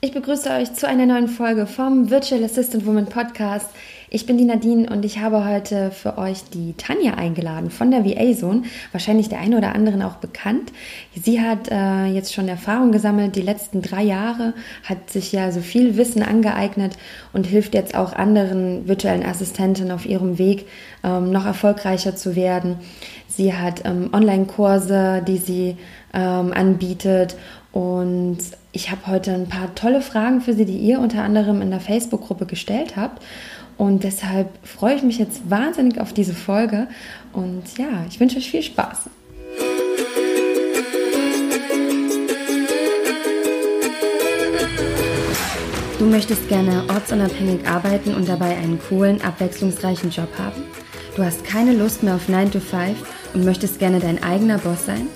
Ich begrüße euch zu einer neuen Folge vom Virtual Assistant Woman Podcast. Ich bin die Nadine und ich habe heute für euch die Tanja eingeladen von der VA Zone. Wahrscheinlich der eine oder anderen auch bekannt. Sie hat äh, jetzt schon Erfahrung gesammelt, die letzten drei Jahre, hat sich ja so viel Wissen angeeignet und hilft jetzt auch anderen virtuellen Assistenten auf ihrem Weg, ähm, noch erfolgreicher zu werden. Sie hat ähm, Online-Kurse, die sie ähm, anbietet und ich habe heute ein paar tolle Fragen für Sie, die ihr unter anderem in der Facebook-Gruppe gestellt habt. Und deshalb freue ich mich jetzt wahnsinnig auf diese Folge. Und ja, ich wünsche euch viel Spaß. Du möchtest gerne ortsunabhängig arbeiten und dabei einen coolen, abwechslungsreichen Job haben? Du hast keine Lust mehr auf 9 to 5 und möchtest gerne dein eigener Boss sein?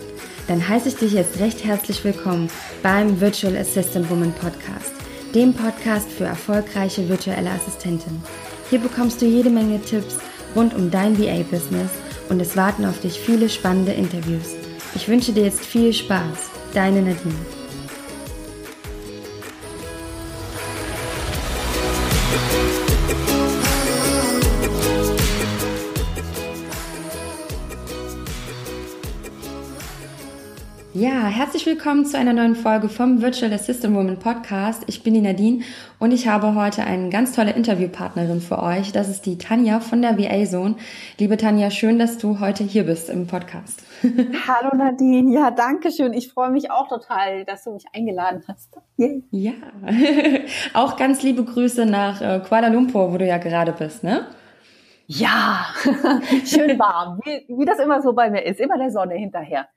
Dann heiße ich dich jetzt recht herzlich willkommen beim Virtual Assistant Woman Podcast, dem Podcast für erfolgreiche virtuelle Assistentinnen. Hier bekommst du jede Menge Tipps rund um dein VA-Business und es warten auf dich viele spannende Interviews. Ich wünsche dir jetzt viel Spaß. Deine Nadine. Ja, herzlich willkommen zu einer neuen Folge vom Virtual Assistant Woman Podcast. Ich bin die Nadine und ich habe heute eine ganz tolle Interviewpartnerin für euch. Das ist die Tanja von der VA Zone. Liebe Tanja, schön, dass du heute hier bist im Podcast. Hallo Nadine, ja, danke schön. Ich freue mich auch total, dass du mich eingeladen hast. Yeah. Ja, auch ganz liebe Grüße nach äh, Kuala Lumpur, wo du ja gerade bist, ne? Ja, schön warm, wie, wie das immer so bei mir ist, immer der Sonne hinterher.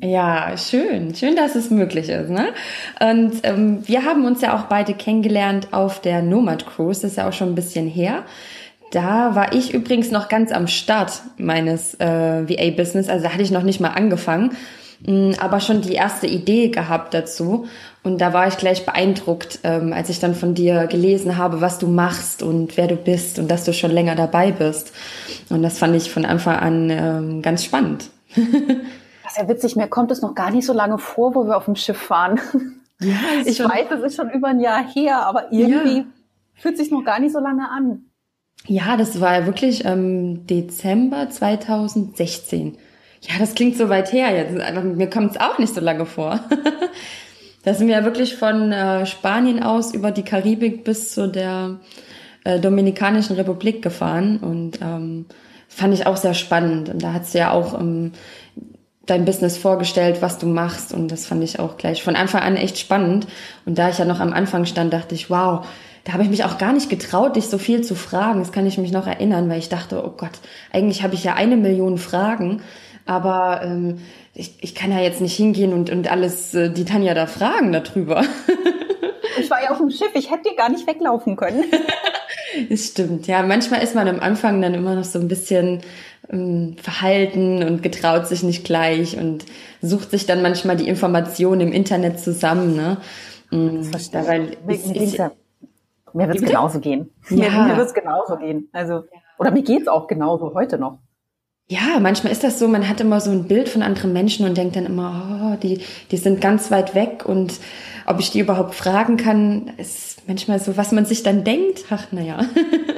Ja, schön, schön, dass es möglich ist. Ne? Und ähm, wir haben uns ja auch beide kennengelernt auf der Nomad Cruise, das ist ja auch schon ein bisschen her. Da war ich übrigens noch ganz am Start meines äh, VA-Business, also da hatte ich noch nicht mal angefangen, mh, mm, aber schon die erste Idee gehabt dazu. Und da war ich gleich beeindruckt, ähm, als ich dann von dir gelesen habe, was du machst und wer du bist und dass du schon länger dabei bist. Und das fand ich von Anfang an ähm, ganz spannend. das ist ja witzig, mir kommt es noch gar nicht so lange vor, wo wir auf dem Schiff fahren. Ja, ich schon, weiß, es ist schon über ein Jahr her, aber irgendwie ja. fühlt sich noch gar nicht so lange an. Ja, das war ja wirklich ähm, Dezember 2016. Ja, das klingt so weit her jetzt. Mir kommt es auch nicht so lange vor. Da sind wir ja wirklich von äh, Spanien aus über die Karibik bis zu der äh, Dominikanischen Republik gefahren und ähm, fand ich auch sehr spannend. Und da hat du ja auch ähm, dein Business vorgestellt, was du machst und das fand ich auch gleich von Anfang an echt spannend. Und da ich ja noch am Anfang stand, dachte ich, wow, da habe ich mich auch gar nicht getraut, dich so viel zu fragen. Das kann ich mich noch erinnern, weil ich dachte, oh Gott, eigentlich habe ich ja eine Million Fragen, aber ähm, ich, ich kann ja jetzt nicht hingehen und, und alles äh, die Tanja da fragen darüber. Ich war ja auf dem Schiff, ich hätte dir gar nicht weglaufen können. Das stimmt, ja. Manchmal ist man am Anfang dann immer noch so ein bisschen ähm, verhalten und getraut sich nicht gleich und sucht sich dann manchmal die Informationen im Internet zusammen. Ne? Mm, das Dabei ist, mir, ist, mir wird es genauso gehen. Ja. Mir, mir wird es genauso gehen. Also, oder mir geht's auch genauso heute noch. Ja, manchmal ist das so, man hat immer so ein Bild von anderen Menschen und denkt dann immer, oh, die, die sind ganz weit weg und ob ich die überhaupt fragen kann, ist manchmal so, was man sich dann denkt. Ach, naja.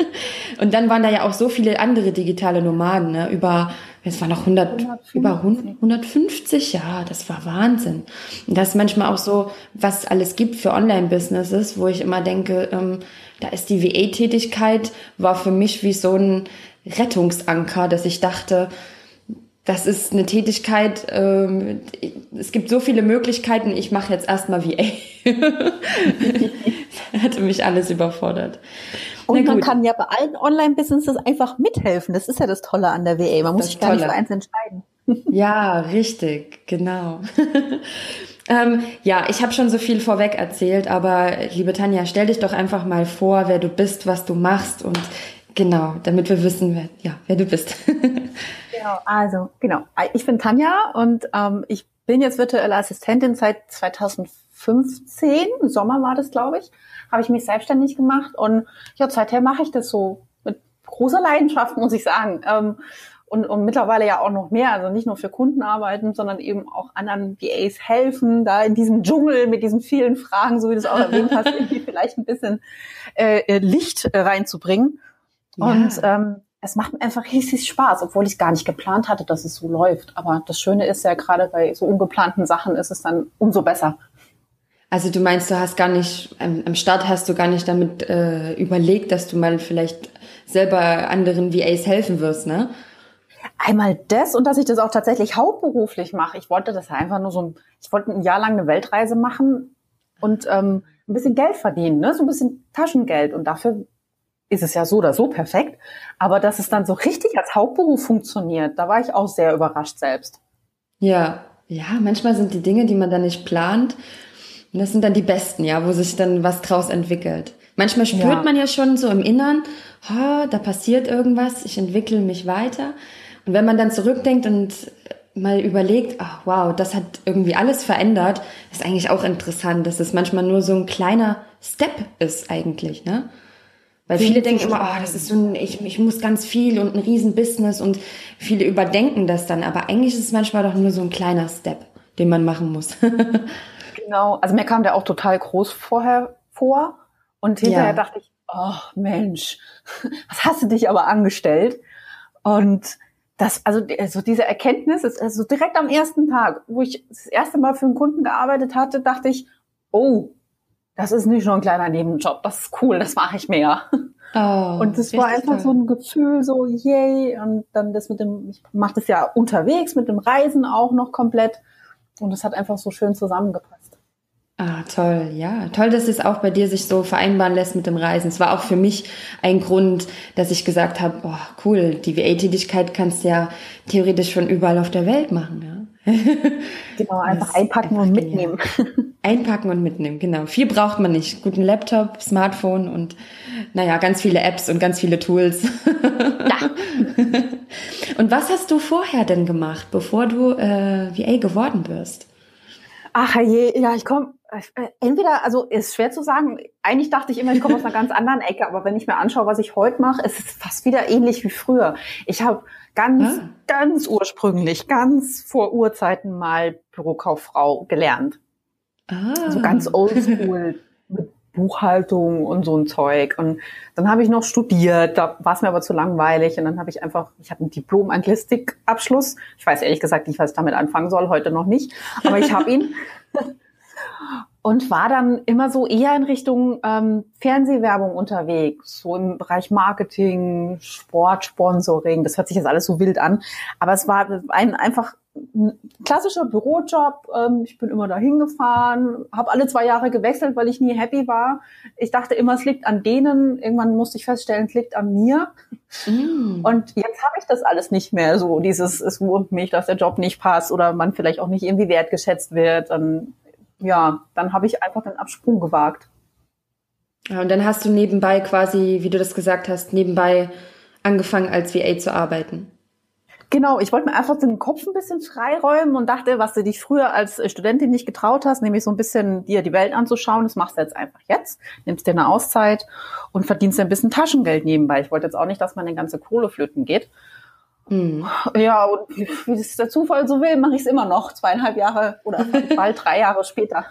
und dann waren da ja auch so viele andere digitale Nomaden, ne? über, es waren noch 100, 150. über 150, ja, das war Wahnsinn. Und das ist manchmal auch so, was alles gibt für Online-Businesses, wo ich immer denke, ähm, da ist die WA-Tätigkeit, war für mich wie so ein, Rettungsanker, dass ich dachte, das ist eine Tätigkeit, ähm, es gibt so viele Möglichkeiten, ich mache jetzt erstmal VA. Hatte mich alles überfordert. Und man kann ja bei allen Online-Businesses einfach mithelfen. Das ist ja das Tolle an der VA. Man muss sich gar Tolle. nicht für eins entscheiden. ja, richtig, genau. ähm, ja, ich habe schon so viel vorweg erzählt, aber liebe Tanja, stell dich doch einfach mal vor, wer du bist, was du machst und Genau, damit wir wissen, wer, ja, wer du bist. genau, also genau. Ich bin Tanja und ähm, ich bin jetzt virtuelle Assistentin seit 2015. Im Sommer war das, glaube ich, habe ich mich selbstständig gemacht und ja, seither mache ich das so mit großer Leidenschaft, muss ich sagen. Ähm, und, und mittlerweile ja auch noch mehr, also nicht nur für Kunden arbeiten, sondern eben auch anderen VAs helfen, da in diesem Dschungel mit diesen vielen Fragen, so wie du es auch erwähnt hast, irgendwie vielleicht ein bisschen äh, äh Licht äh, reinzubringen. Ja. Und ähm, es macht mir einfach riesig Spaß, obwohl ich gar nicht geplant hatte, dass es so läuft. Aber das Schöne ist ja gerade bei so ungeplanten Sachen ist es dann umso besser. Also du meinst, du hast gar nicht, am Start hast du gar nicht damit äh, überlegt, dass du mal vielleicht selber anderen VAs helfen wirst, ne? Einmal das und dass ich das auch tatsächlich hauptberuflich mache. Ich wollte das einfach nur so ein, ich wollte ein Jahr lang eine Weltreise machen und ähm, ein bisschen Geld verdienen, ne? so ein bisschen Taschengeld. Und dafür ist es ja so oder so perfekt. Aber dass es dann so richtig als Hauptberuf funktioniert, da war ich auch sehr überrascht selbst. Ja, ja, manchmal sind die Dinge, die man dann nicht plant, und das sind dann die besten, ja, wo sich dann was draus entwickelt. Manchmal spürt ja. man ja schon so im Innern, oh, da passiert irgendwas, ich entwickle mich weiter. Und wenn man dann zurückdenkt und mal überlegt, ach wow, das hat irgendwie alles verändert, ist eigentlich auch interessant, dass es manchmal nur so ein kleiner Step ist eigentlich, ne? Weil viele denken immer, oh, das ist so ein, ich, ich muss ganz viel und ein Riesenbusiness und viele überdenken das dann, aber eigentlich ist es manchmal doch nur so ein kleiner Step, den man machen muss. genau, also mir kam der auch total groß vorher vor und hinterher ja. dachte ich, oh Mensch, was hast du dich aber angestellt? Und das, also, also diese Erkenntnis ist also direkt am ersten Tag, wo ich das erste Mal für einen Kunden gearbeitet hatte, dachte ich, oh, das ist nicht nur ein kleiner Nebenjob, das ist cool, das mache ich mehr. Oh, und das war einfach toll. so ein Gefühl, so yay, und dann das mit dem, ich mache das ja unterwegs, mit dem Reisen auch noch komplett. Und es hat einfach so schön zusammengepasst. Ah, toll, ja. Toll, dass es auch bei dir sich so vereinbaren lässt mit dem Reisen. Es war auch für mich ein Grund, dass ich gesagt habe, oh, cool, die VA-Tätigkeit kannst du ja theoretisch von überall auf der Welt machen, ja. Genau, einfach einpacken einfach und mitnehmen. Einpacken und mitnehmen, genau. Viel braucht man nicht. Guten Laptop, Smartphone und naja, ganz viele Apps und ganz viele Tools. Ja. und was hast du vorher denn gemacht, bevor du äh, VA geworden bist? Ach je, ja, ich komme entweder, also ist schwer zu sagen. Eigentlich dachte ich immer, ich komme aus einer ganz anderen Ecke, aber wenn ich mir anschaue, was ich heute mache, ist es fast wieder ähnlich wie früher. Ich habe ganz, ah. ganz ursprünglich, ganz vor Urzeiten mal Bürokauffrau gelernt. Ah. Also ganz oldschool mit Buchhaltung und so ein Zeug. Und dann habe ich noch studiert, da war es mir aber zu langweilig. Und dann habe ich einfach, ich habe einen Diplom-Anglistik-Abschluss. Ich weiß ehrlich gesagt nicht, was ich damit anfangen soll, heute noch nicht. Aber ich habe ihn. und war dann immer so eher in Richtung ähm, Fernsehwerbung unterwegs, so im Bereich Marketing, Sport, Sponsoring. Das hört sich jetzt alles so wild an, aber es war ein einfach ein klassischer Bürojob. Ähm, ich bin immer dahin gefahren, habe alle zwei Jahre gewechselt, weil ich nie happy war. Ich dachte immer, es liegt an denen. Irgendwann musste ich feststellen, es liegt an mir. Mm. Und jetzt habe ich das alles nicht mehr so. Dieses, es wurmt mich, dass der Job nicht passt oder man vielleicht auch nicht irgendwie wertgeschätzt wird. Dann ja, dann habe ich einfach den Absprung gewagt. Ja, und dann hast du nebenbei quasi, wie du das gesagt hast, nebenbei angefangen als VA zu arbeiten. Genau, ich wollte mir einfach den Kopf ein bisschen freiräumen und dachte, was du dich früher als Studentin nicht getraut hast, nämlich so ein bisschen dir die Welt anzuschauen, das machst du jetzt einfach jetzt, nimmst dir eine Auszeit und verdienst ein bisschen Taschengeld nebenbei. Ich wollte jetzt auch nicht, dass meine ganze Kohle flöten geht. Mhm. Ja, und wie, es der Zufall so will, mache ich es immer noch, zweieinhalb Jahre oder bald drei Jahre später.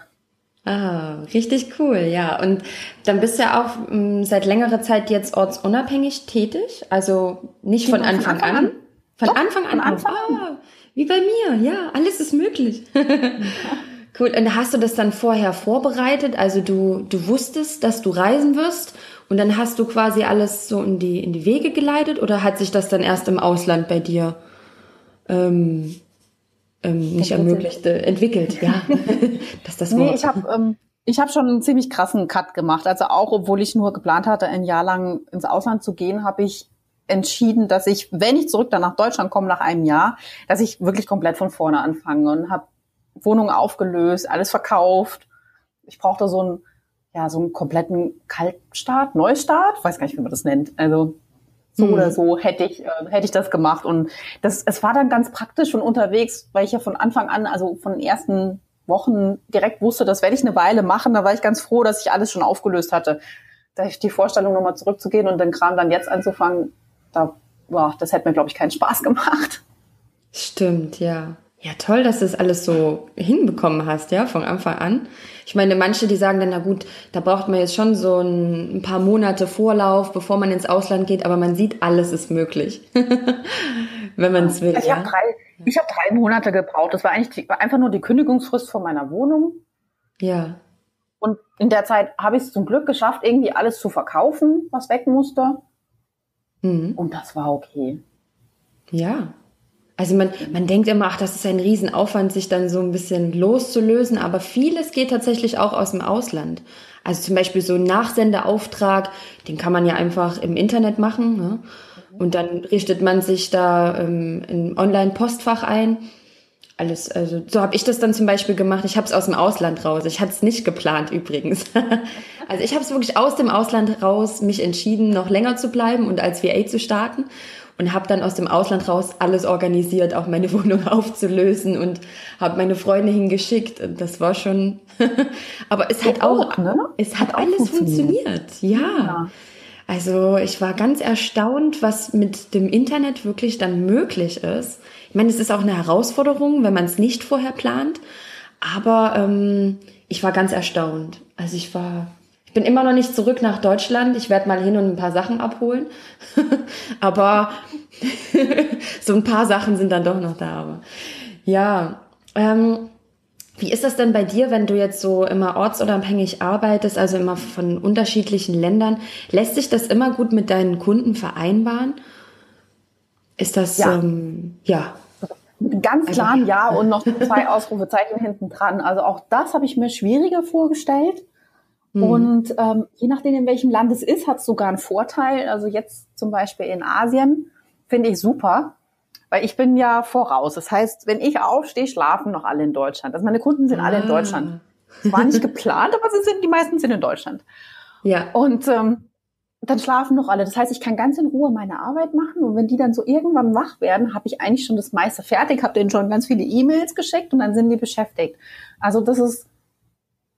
Ah, richtig cool, ja. Und dann bist du ja auch m, mm, seit längerer Zeit jetzt ortsunabhängig tätig, also nicht von, Anfang, Anfang, an. Von Doch, Anfang an. Von Anfang an. Ah, wie bei mir, ja, alles ist möglich. cool. Und hast du das dann vorher vorbereitet? Also du, du wusstest, dass du reisen wirst und dann hast du quasi alles so in die, in die Wege geleitet oder hat sich das dann erst im Ausland bei dir ähm, ähm, nicht ermöglicht, äh, entwickelt, ja. das das Wort. Nee, ich habe ähm, ich hab schon einen ziemlich krassen Cut gemacht. Also auch, obwohl ich nur geplant hatte, ein Jahr lang ins Ausland zu gehen, habe ich entschieden, dass ich, wenn ich zurück dann nach Deutschland komme nach einem Jahr, dass ich wirklich komplett von vorne anfange und habe Wohnungen aufgelöst, alles verkauft. Ich brauchte so ein ja, so einen kompletten Kaltstart, Neustart, weiß gar nicht, wie man das nennt. Also so mhm. oder so hätte ich, äh, hätte ich das gemacht. Und das, es war dann ganz praktisch und unterwegs, weil ich ja von Anfang an, also von den ersten Wochen direkt wusste, das werde ich eine Weile machen. Da war ich ganz froh, dass ich alles schon aufgelöst hatte. Da ich die Vorstellung, nochmal zurückzugehen und den Kram dann jetzt anzufangen, da boah, das hätte mir, glaube ich, keinen Spaß gemacht. Stimmt, ja. Ja, toll, dass du das alles so hinbekommen hast, ja, von Anfang an. Ich meine, manche, die sagen dann, na gut, da braucht man jetzt schon so ein, ein paar Monate Vorlauf, bevor man ins Ausland geht, aber man sieht, alles ist möglich, wenn man es will. Ich ja? habe drei, hab drei Monate gebraucht. Das war eigentlich die, war einfach nur die Kündigungsfrist von meiner Wohnung. Ja. Und in der Zeit habe ich es zum Glück geschafft, irgendwie alles zu verkaufen, was weg musste. Mhm. Und das war okay. Ja, also man, man denkt immer, ach, das ist ein Riesenaufwand, sich dann so ein bisschen loszulösen, aber vieles geht tatsächlich auch aus dem Ausland. Also zum Beispiel so ein Nachsendeauftrag, den kann man ja einfach im Internet machen. Ne? Und dann richtet man sich da ähm, ein Online-Postfach ein. Alles, also so habe ich das dann zum Beispiel gemacht. Ich habe es aus dem Ausland raus. Ich hatte es nicht geplant übrigens. also ich habe es wirklich aus dem Ausland raus mich entschieden, noch länger zu bleiben und als VA zu starten und habe dann aus dem Ausland raus alles organisiert, auch meine Wohnung aufzulösen und habe meine Freunde hingeschickt. Und das war schon, aber es hat auch, auch ne? es hat, hat alles funktioniert. funktioniert. Ja. ja. Also ich war ganz erstaunt, was mit dem Internet wirklich dann möglich ist. Ich meine, es ist auch eine Herausforderung, wenn man es nicht vorher plant. Aber ähm, ich war ganz erstaunt. Also ich war bin immer noch nicht zurück nach Deutschland. Ich werde mal hin und ein paar Sachen abholen. aber so ein paar Sachen sind dann doch noch da. Aber ja, ähm, wie ist das denn bei dir, wenn du jetzt so immer ortsunabhängig arbeitest, also immer von unterschiedlichen Ländern? Lässt sich das immer gut mit deinen Kunden vereinbaren? Ist das, ja. Ähm, ja. Ganz klar ein Ja und noch zwei Ausrufezeichen hinten dran. Also auch das habe ich mir schwieriger vorgestellt. Mhm. Und ähm, je nachdem, in welchem Land es ist, hat es sogar einen Vorteil. Also jetzt zum Beispiel in Asien finde ich super, weil ich bin ja voraus. Das heißt, wenn ich aufstehe, schlafen noch alle in Deutschland. Also meine Kunden sind ah. alle in ah. Deutschland. Das war nicht geplant, aber sie sind, die meisten sind in Deutschland. Ja. Und ähm, dann schlafen noch alle. Das heißt, ich kann ganz in Ruhe meine Arbeit machen und wenn die dann so irgendwann wach werden, habe ich eigentlich schon das meiste fertig, habe denen schon ganz viele E-Mails geschickt und dann sind die beschäftigt. Also das ist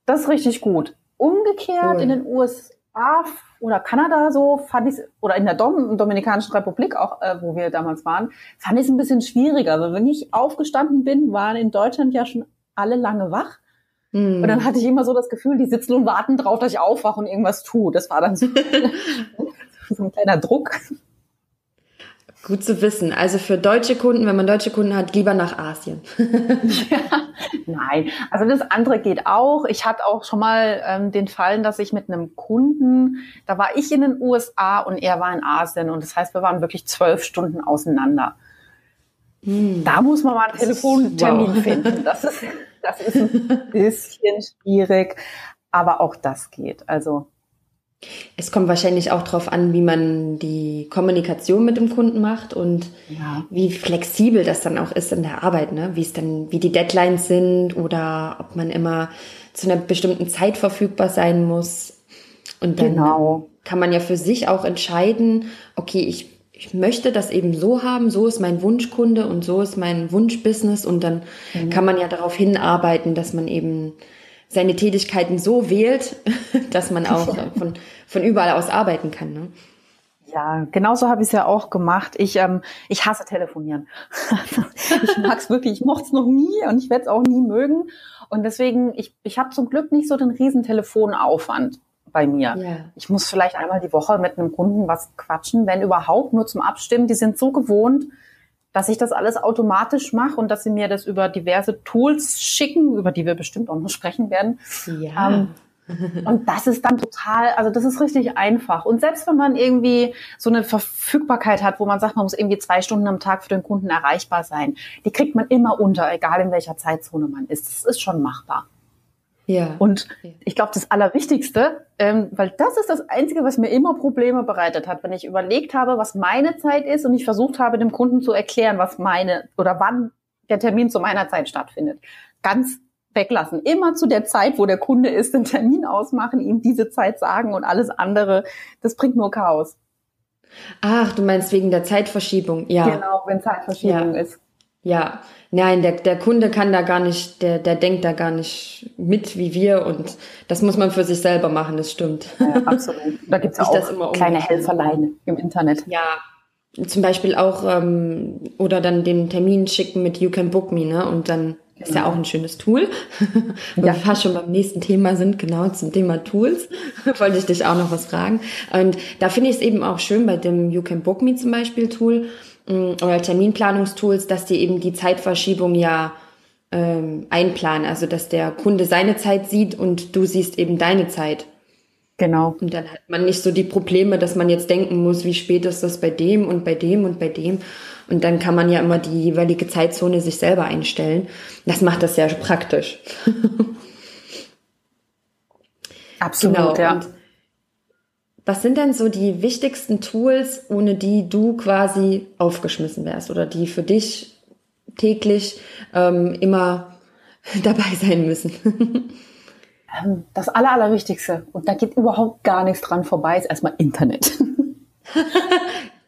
das ist richtig gut. Umgekehrt cool. in den USA oder Kanada so fand ich oder in der Dom Dominikanischen Republik auch, äh, wo wir damals waren, fand ich es ein bisschen schwieriger. Also wenn ich aufgestanden bin, waren in Deutschland ja schon alle lange wach. Mm. Und dann hatte ich immer so das Gefühl, die sitzen und warten drauf, dass ich aufwache und irgendwas tue. Das war dann so, so ein kleiner Druck. Gut zu wissen. Also für deutsche Kunden, wenn man deutsche Kunden hat, lieber nach Asien. ja, nein, also das andere geht auch. Ich hatte auch schon mal ähm, den Fall, dass ich mit einem Kunden, da war ich in den USA und er war in Asien und das heißt, wir waren wirklich zwölf Stunden auseinander. Hm. Da muss man mal einen Telefontermin wow. finden. Das ist, das ist ein bisschen schwierig, aber auch das geht. Also es kommt wahrscheinlich auch darauf an, wie man die Kommunikation mit dem Kunden macht und ja. wie flexibel das dann auch ist in der Arbeit, ne? Wie es dann, wie die Deadlines sind oder ob man immer zu einer bestimmten Zeit verfügbar sein muss. Und dann genau. kann man ja für sich auch entscheiden, okay, ich, ich möchte das eben so haben, so ist mein Wunschkunde und so ist mein Wunschbusiness und dann mhm. kann man ja darauf hinarbeiten, dass man eben seine Tätigkeiten so wählt, dass man auch von, von überall aus arbeiten kann. Ne? Ja, genauso habe ich es ja auch gemacht. Ich, ähm, ich hasse telefonieren. ich mag es wirklich, ich mochte es noch nie und ich werde es auch nie mögen. Und deswegen, ich, ich habe zum Glück nicht so den riesen Telefonaufwand bei mir. Yeah. Ich muss vielleicht einmal die Woche mit einem Kunden was quatschen, wenn überhaupt, nur zum Abstimmen. Die sind so gewohnt, dass ich das alles automatisch mache und dass sie mir das über diverse Tools schicken, über die wir bestimmt auch noch sprechen werden. Ja. Ähm, und das ist dann total, also das ist richtig einfach. Und selbst wenn man irgendwie so eine Verfügbarkeit hat, wo man sagt, man muss irgendwie zwei Stunden am Tag für den Kunden erreichbar sein, die kriegt man immer unter, egal in welcher Zeitzone man ist. Das ist schon machbar. Ja. Und ich glaube, das Allerwichtigste, ähm, weil das ist das Einzige, was mir immer Probleme bereitet hat, wenn ich überlegt habe, was meine Zeit ist und ich versucht habe, dem Kunden zu erklären, was meine oder wann der Termin zu meiner Zeit stattfindet. Ganz weglassen. Immer zu der Zeit, wo der Kunde ist, den Termin ausmachen, ihm diese Zeit sagen und alles andere, das bringt nur Chaos. Ach, du meinst wegen der Zeitverschiebung, ja. Genau, wenn Zeitverschiebung ja. ist. Ja, nein, der, der Kunde kann da gar nicht, der, der denkt da gar nicht mit wie wir und das muss man für sich selber machen, das stimmt. Ja, absolut. Da gibt's ja auch kleine Helferlein im Internet. Ja, zum Beispiel auch ähm, oder dann den Termin schicken mit You Can Book Me, ne? Und dann ist ja auch ein schönes Tool. Wo ja. wir fast schon beim nächsten Thema sind, genau zum Thema Tools, wollte ich dich auch noch was fragen. Und da finde ich es eben auch schön bei dem You Can Book Me zum Beispiel Tool oder Terminplanungstools, dass die eben die Zeitverschiebung ja ähm, einplanen. Also dass der Kunde seine Zeit sieht und du siehst eben deine Zeit. Genau. Und dann hat man nicht so die Probleme, dass man jetzt denken muss, wie spät ist das bei dem und bei dem und bei dem. Und dann kann man ja immer die jeweilige Zeitzone sich selber einstellen. Das macht das sehr praktisch. Absolut, genau. ja. Und was sind denn so die wichtigsten Tools, ohne die du quasi aufgeschmissen wärst oder die für dich täglich ähm, immer dabei sein müssen? Ähm, das Aller, Allerwichtigste, und da geht überhaupt gar nichts dran vorbei, ist erstmal Internet.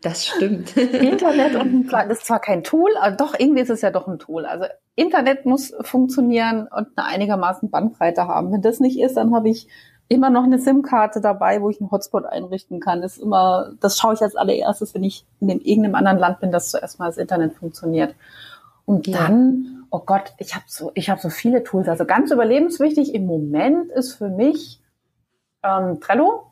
Das stimmt. Internet und das ist zwar kein Tool, aber doch irgendwie ist es ja doch ein Tool. Also Internet muss funktionieren und eine einigermaßen Bandbreite haben. Wenn das nicht ist, dann habe ich immer noch eine SIM-Karte dabei, wo ich einen Hotspot einrichten kann. Das ist immer, das schaue ich als allererstes, wenn ich in irgendeinem anderen Land bin, dass zuerst mal das Internet funktioniert. Und ja. dann, oh Gott, ich habe so, ich habe so viele Tools. Also ganz überlebenswichtig im Moment ist für mich ähm, Trello.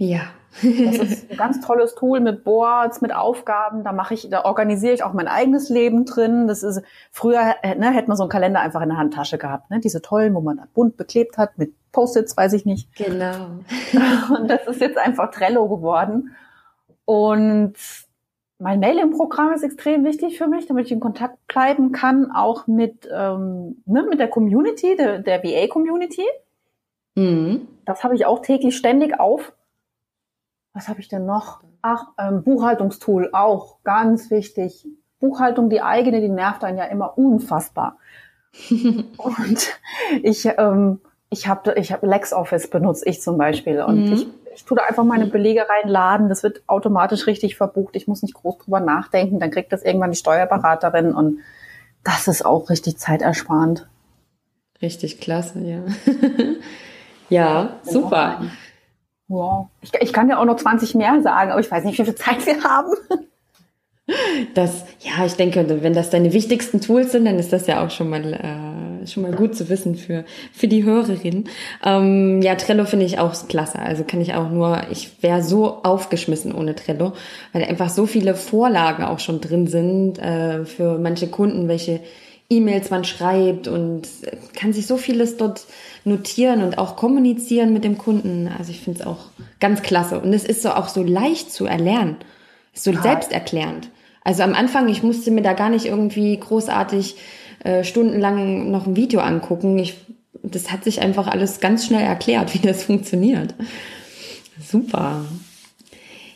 Ja. das ist ein ganz tolles Tool mit Boards, mit Aufgaben. Da mache ich, da organisiere ich auch mein eigenes Leben drin. Das ist früher äh, ne, hätte man so einen Kalender einfach in der Handtasche gehabt, ne? Diese tollen, wo man da bunt beklebt hat mit Post-its, weiß ich nicht. Genau. Und das ist jetzt einfach Trello geworden. Und mein Mailing-Programm ist extrem wichtig für mich, damit ich in Kontakt bleiben kann, auch mit, ähm, ne, mit der Community, der, der VA-Community. Mhm. Das habe ich auch täglich ständig auf. Was habe ich denn noch? Ach, ähm, Buchhaltungstool auch, ganz wichtig. Buchhaltung, die eigene, die nervt einen ja immer unfassbar. und ich, ähm, ich habe ich hab LexOffice benutzt, ich zum Beispiel. Und mhm. ich ich tue da einfach meine Belege reinladen, das wird automatisch richtig verbucht, ich muss nicht groß drüber nachdenken, dann kriegt das irgendwann die Steuerberaterin und das ist auch richtig zeitersparend. Richtig klasse, ja. ja, super. Wow. Ich, ich kann ja auch noch 20 mehr sagen, aber ich weiß nicht, wie viel Zeit wir haben. Das, ja, ich denke, wenn das deine wichtigsten Tools sind, dann ist das ja auch schon mal äh, schon mal gut zu wissen für, für die Hörerin. Ähm, ja, Trello finde ich auch klasse. Also kann ich auch nur, ich wäre so aufgeschmissen ohne Trello, weil einfach so viele Vorlagen auch schon drin sind äh, für manche Kunden, welche E-Mails man schreibt und kann sich so vieles dort notieren und auch kommunizieren mit dem Kunden. Also ich finde es auch ganz klasse. Und es ist so auch so leicht zu erlernen. Ist so ja. selbsterklärend. Also am Anfang, ich musste mir da gar nicht irgendwie großartig äh, stundenlang noch ein Video angucken. Ich, das hat sich einfach alles ganz schnell erklärt, wie das funktioniert. Super.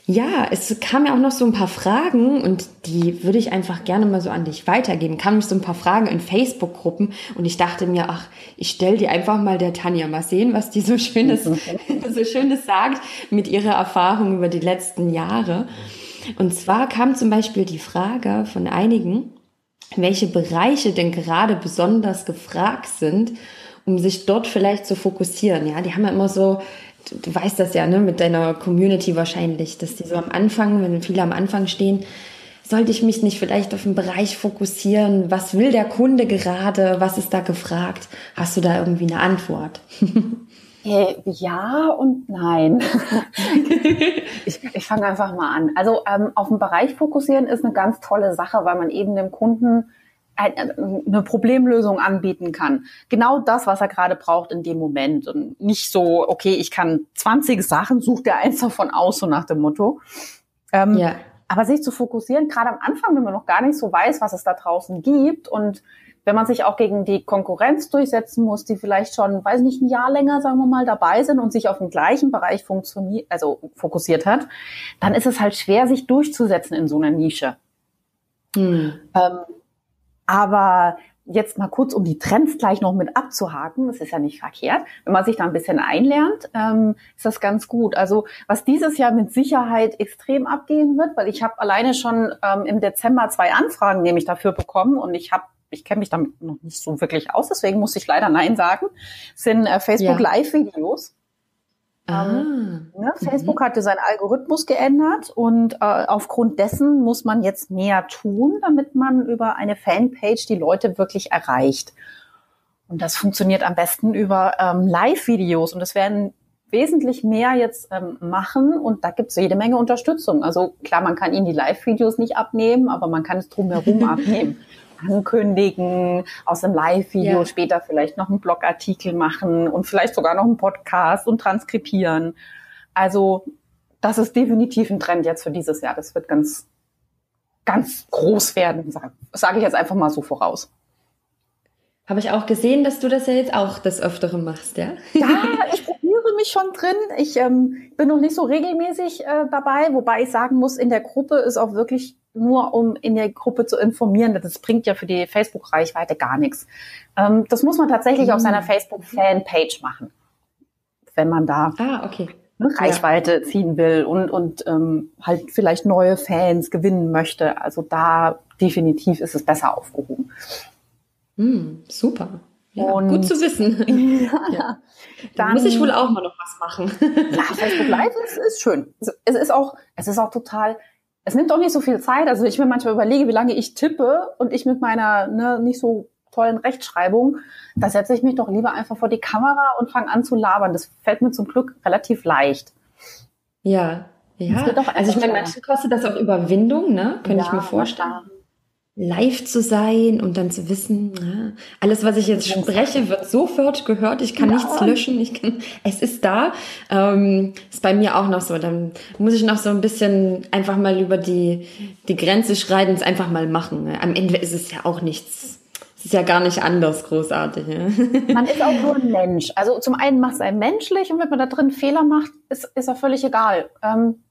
Ja, es kamen ja auch noch so ein paar Fragen und die würde ich einfach gerne mal so an dich weitergeben. Kamen so ein paar Fragen in Facebook-Gruppen und ich dachte mir, ach, ich stelle die einfach mal der Tanja mal sehen, was die so Schönes, so Schönes sagt mit ihrer Erfahrung über die letzten Jahre. Und zwar kam zum Beispiel die Frage von einigen, welche Bereiche denn gerade besonders gefragt sind, um sich dort vielleicht zu fokussieren. Ja, die haben ja immer so, du, weißt das ja, ne, mit deiner Community wahrscheinlich, dass die so am Anfang, wenn viele am Anfang stehen, sollte ich mich nicht vielleicht auf einen Bereich fokussieren? Was will der Kunde gerade? Was ist da gefragt? Hast du da irgendwie eine Antwort? Äh, ja und nein. ich ich fange einfach mal an. Also ähm, auf den Bereich fokussieren ist eine ganz tolle Sache, weil man eben dem Kunden eine Problemlösung anbieten kann. Genau das, was er gerade braucht in dem Moment. Und nicht so, okay, ich kann 20 Sachen, sucht der eins davon aus, so nach dem Motto. Ähm, ja. Aber sich zu fokussieren, gerade am Anfang, wenn man noch gar nicht so weiß, was es da draußen gibt und wenn man sich auch gegen die Konkurrenz durchsetzen muss, die vielleicht schon, weiß nicht, ein Jahr länger, sagen wir mal, dabei sind und sich auf den gleichen Bereich funktioniert, also fokussiert hat, dann ist es halt schwer, sich durchzusetzen in so einer Nische. Hm. Ähm, aber jetzt mal kurz, um die Trends gleich noch mit abzuhaken, das ist ja nicht verkehrt. Wenn man sich da ein bisschen einlernt, ähm, ist das ganz gut. Also was dieses Jahr mit Sicherheit extrem abgehen wird, weil ich habe alleine schon ähm, im Dezember zwei Anfragen nämlich dafür bekommen und ich habe ich kenne mich damit noch nicht so wirklich aus, deswegen muss ich leider Nein sagen, sind äh, Facebook. Live-Videos. Ah, ähm, ne, mhm. Facebook hatte seinen Algorithmus geändert und äh, aufgrund dessen muss man jetzt mehr tun, damit man über eine Fanpage die Leute wirklich erreicht. Und das funktioniert am besten über ähm, Live-Videos und es werden wesentlich mehr jetzt ähm, machen und da gibt es jede Menge Unterstützung. Also klar, man kann ihnen die Live-Videos nicht abnehmen, aber man kann es drumherum abnehmen ankündigen, aus einem Live-Video ja. später vielleicht noch einen Blogartikel machen und vielleicht sogar noch einen Podcast und transkribieren. Also das ist definitiv ein Trend jetzt für dieses Jahr. Das wird ganz, ganz groß werden, sage sag ich jetzt einfach mal so voraus. Habe ich auch gesehen, dass du das ja jetzt auch des Öfteren machst, ja? Ja, ich probiere mich schon drin. Ich ähm, bin noch nicht so regelmäßig äh, dabei, wobei ich sagen muss, in der Gruppe ist auch wirklich nur um in der Gruppe zu informieren. Das bringt ja für die Facebook-Reichweite gar nichts. Ähm, das muss man tatsächlich mhm. auf seiner Facebook-Fanpage machen, wenn man da ah, okay. Reichweite ja. ziehen will und, und ähm, halt vielleicht neue Fans gewinnen möchte. Also da definitiv ist es besser aufgehoben. Mm, super. Ja, und, gut zu wissen. Ja, ja. Dann muss ich wohl auch mal noch was machen. ja, Facebook Live ist, ist schön. Es ist auch, es ist auch total es nimmt auch nicht so viel Zeit. Also ich mir manchmal überlege, wie lange ich tippe und ich mit meiner ne, nicht so tollen Rechtschreibung, da setze ich mich doch lieber einfach vor die Kamera und fange an zu labern. Das fällt mir zum Glück relativ leicht. Ja, ja. Also ich meine, manchen kostet das auch Überwindung, ne? Könnte ja, ich mir vorstellen live zu sein und dann zu wissen, ja, alles, was ich jetzt spreche, wird sofort gehört. Ich kann ja. nichts löschen. Ich kann, es ist da. Ähm, ist bei mir auch noch so. Dann muss ich noch so ein bisschen einfach mal über die, die Grenze schreiten und es einfach mal machen. Am Ende ist es ja auch nichts. Es ist ja gar nicht anders großartig. Ja. Man ist auch nur ein Mensch. Also zum einen macht es einen menschlich und wenn man da drin Fehler macht, ist, ist er völlig egal. Ähm,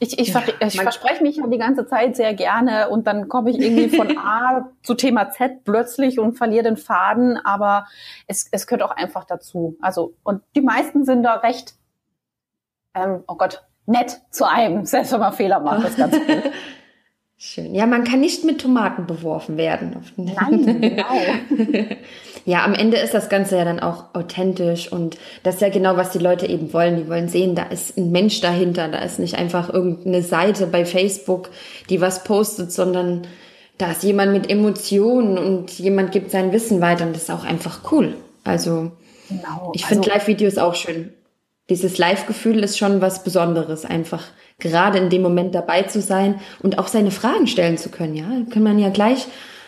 ich, ich, ja, ich verspreche mich ja die ganze Zeit sehr gerne und dann komme ich irgendwie von A zu Thema Z plötzlich und verliere den Faden, aber es, es gehört auch einfach dazu. Also, und die meisten sind da recht, ähm, oh Gott, nett zu einem, selbst wenn man Fehler macht, das ist ganz gut. Schön. Ja, man kann nicht mit Tomaten beworfen werden. Nein, genau. ja, am Ende ist das Ganze ja dann auch authentisch und das ist ja genau, was die Leute eben wollen. Die wollen sehen, da ist ein Mensch dahinter, da ist nicht einfach irgendeine Seite bei Facebook, die was postet, sondern da ist jemand mit Emotionen und jemand gibt sein Wissen weiter und das ist auch einfach cool. Also, genau. ich finde also, Live-Videos auch schön. Dieses Live-Gefühl ist schon was Besonderes, einfach gerade in dem Moment dabei zu sein und auch seine Fragen stellen zu können. Ja, kann man ja gleich